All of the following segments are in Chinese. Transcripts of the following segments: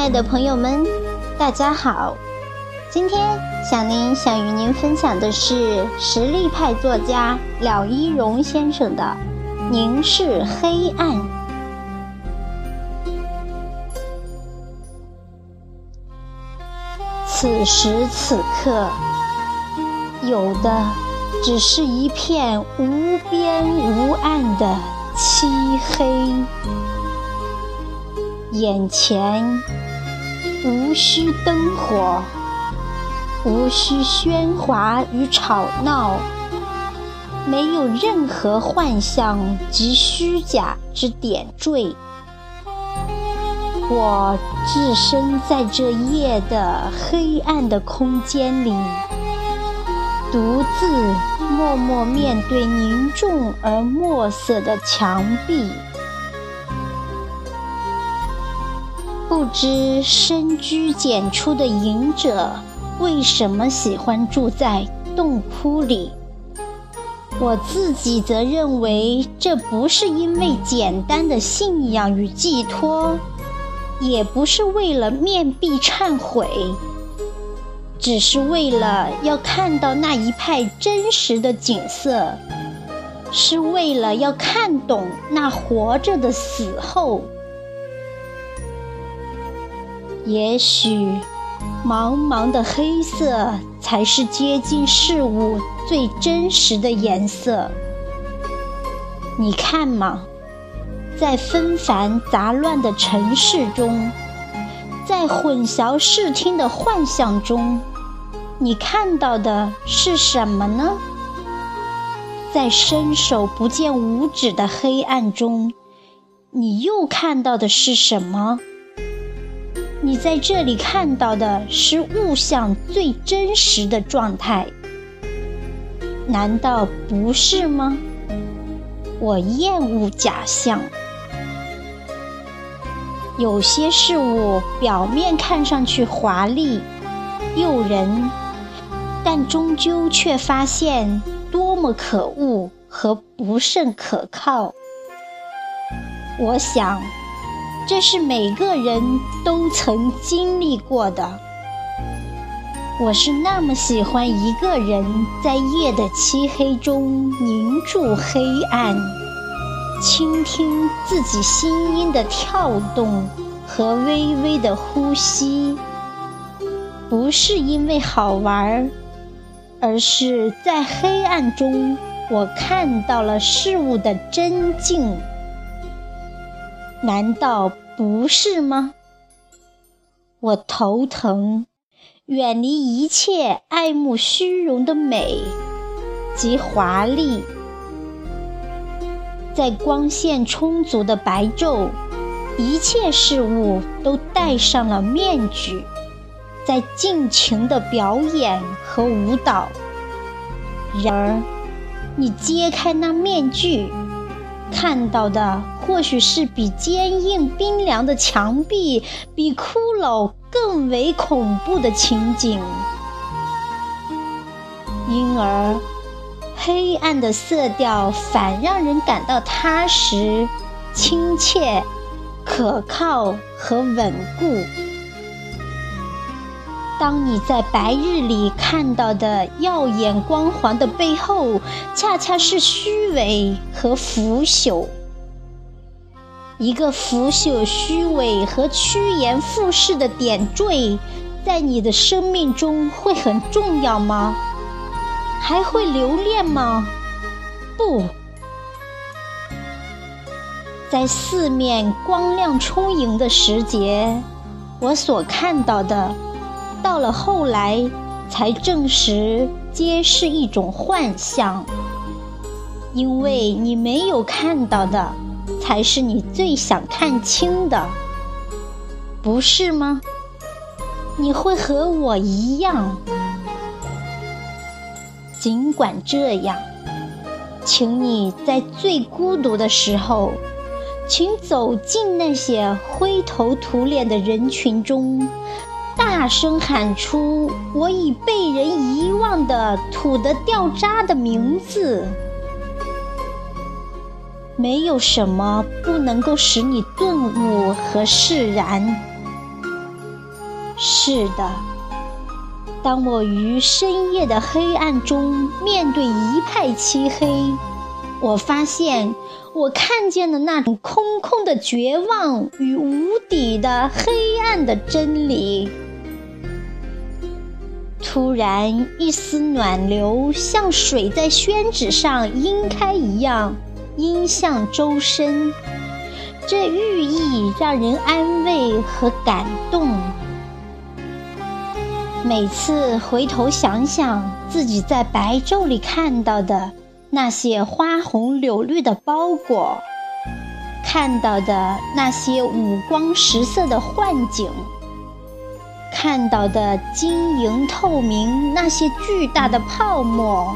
亲爱的朋友们，大家好！今天小林想与您分享的是实力派作家廖一荣先生的《凝视黑暗》。此时此刻，有的只是一片无边无岸的漆黑。眼前无需灯火，无需喧哗与吵闹，没有任何幻象及虚假之点缀。我置身在这夜的黑暗的空间里，独自默默面对凝重而墨色的墙壁。不知深居简出的隐者为什么喜欢住在洞窟里？我自己则认为，这不是因为简单的信仰与寄托，也不是为了面壁忏悔，只是为了要看到那一派真实的景色，是为了要看懂那活着的死后。也许，茫茫的黑色才是接近事物最真实的颜色。你看嘛，在纷繁杂乱的尘世中，在混淆视听的幻象中，你看到的是什么呢？在伸手不见五指的黑暗中，你又看到的是什么？你在这里看到的是物象最真实的状态，难道不是吗？我厌恶假象。有些事物表面看上去华丽、诱人，但终究却发现多么可恶和不甚可靠。我想。这是每个人都曾经历过的。我是那么喜欢一个人在夜的漆黑中凝住黑暗，倾听自己心音的跳动和微微的呼吸。不是因为好玩，而是在黑暗中，我看到了事物的真境。难道不是吗？我头疼，远离一切爱慕虚荣的美及华丽。在光线充足的白昼，一切事物都戴上了面具，在尽情的表演和舞蹈。然而，你揭开那面具。看到的或许是比坚硬冰凉的墙壁、比骷髅更为恐怖的情景，因而黑暗的色调反让人感到踏实、亲切、可靠和稳固。当你在白日里看到的耀眼光环的背后，恰恰是虚伪和腐朽。一个腐朽、虚伪和趋炎附势的点缀，在你的生命中会很重要吗？还会留恋吗？不，在四面光亮充盈的时节，我所看到的。到了后来，才证实皆是一种幻象，因为你没有看到的，才是你最想看清的，不是吗？你会和我一样。尽管这样，请你在最孤独的时候，请走进那些灰头土脸的人群中。大声喊出我已被人遗忘的土得掉渣的名字。没有什么不能够使你顿悟和释然。是的，当我于深夜的黑暗中面对一派漆黑，我发现我看见了那种空空的绝望与无底的黑暗的真理。突然，一丝暖流像水在宣纸上晕开一样，晕向周身。这寓意让人安慰和感动。每次回头想想自己在白昼里看到的那些花红柳绿的包裹，看到的那些五光十色的幻景。看到的晶莹透明，那些巨大的泡沫，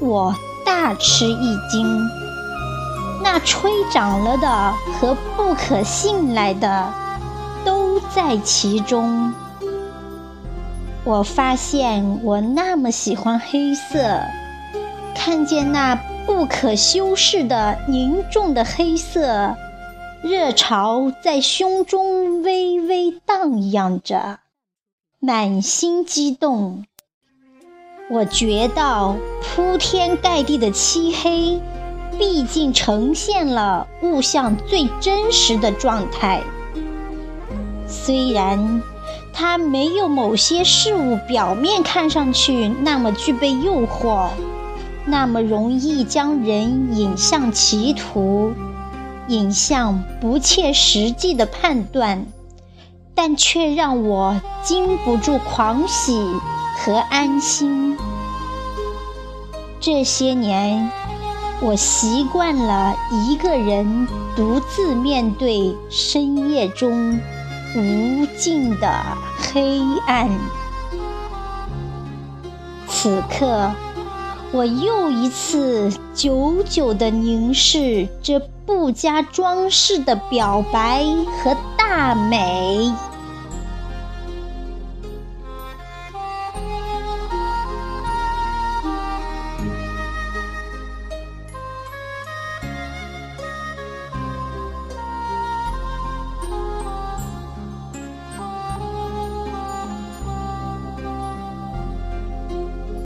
我大吃一惊。吹涨了的和不可信赖的，都在其中。我发现我那么喜欢黑色，看见那不可修饰的凝重的黑色，热潮在胸中微微荡漾着。满心激动，我觉到铺天盖地的漆黑，毕竟呈现了物象最真实的状态。虽然它没有某些事物表面看上去那么具备诱惑，那么容易将人引向歧途，引向不切实际的判断。但却让我禁不住狂喜和安心。这些年，我习惯了一个人独自面对深夜中无尽的黑暗。此刻，我又一次久久地凝视这不加装饰的表白和。大美。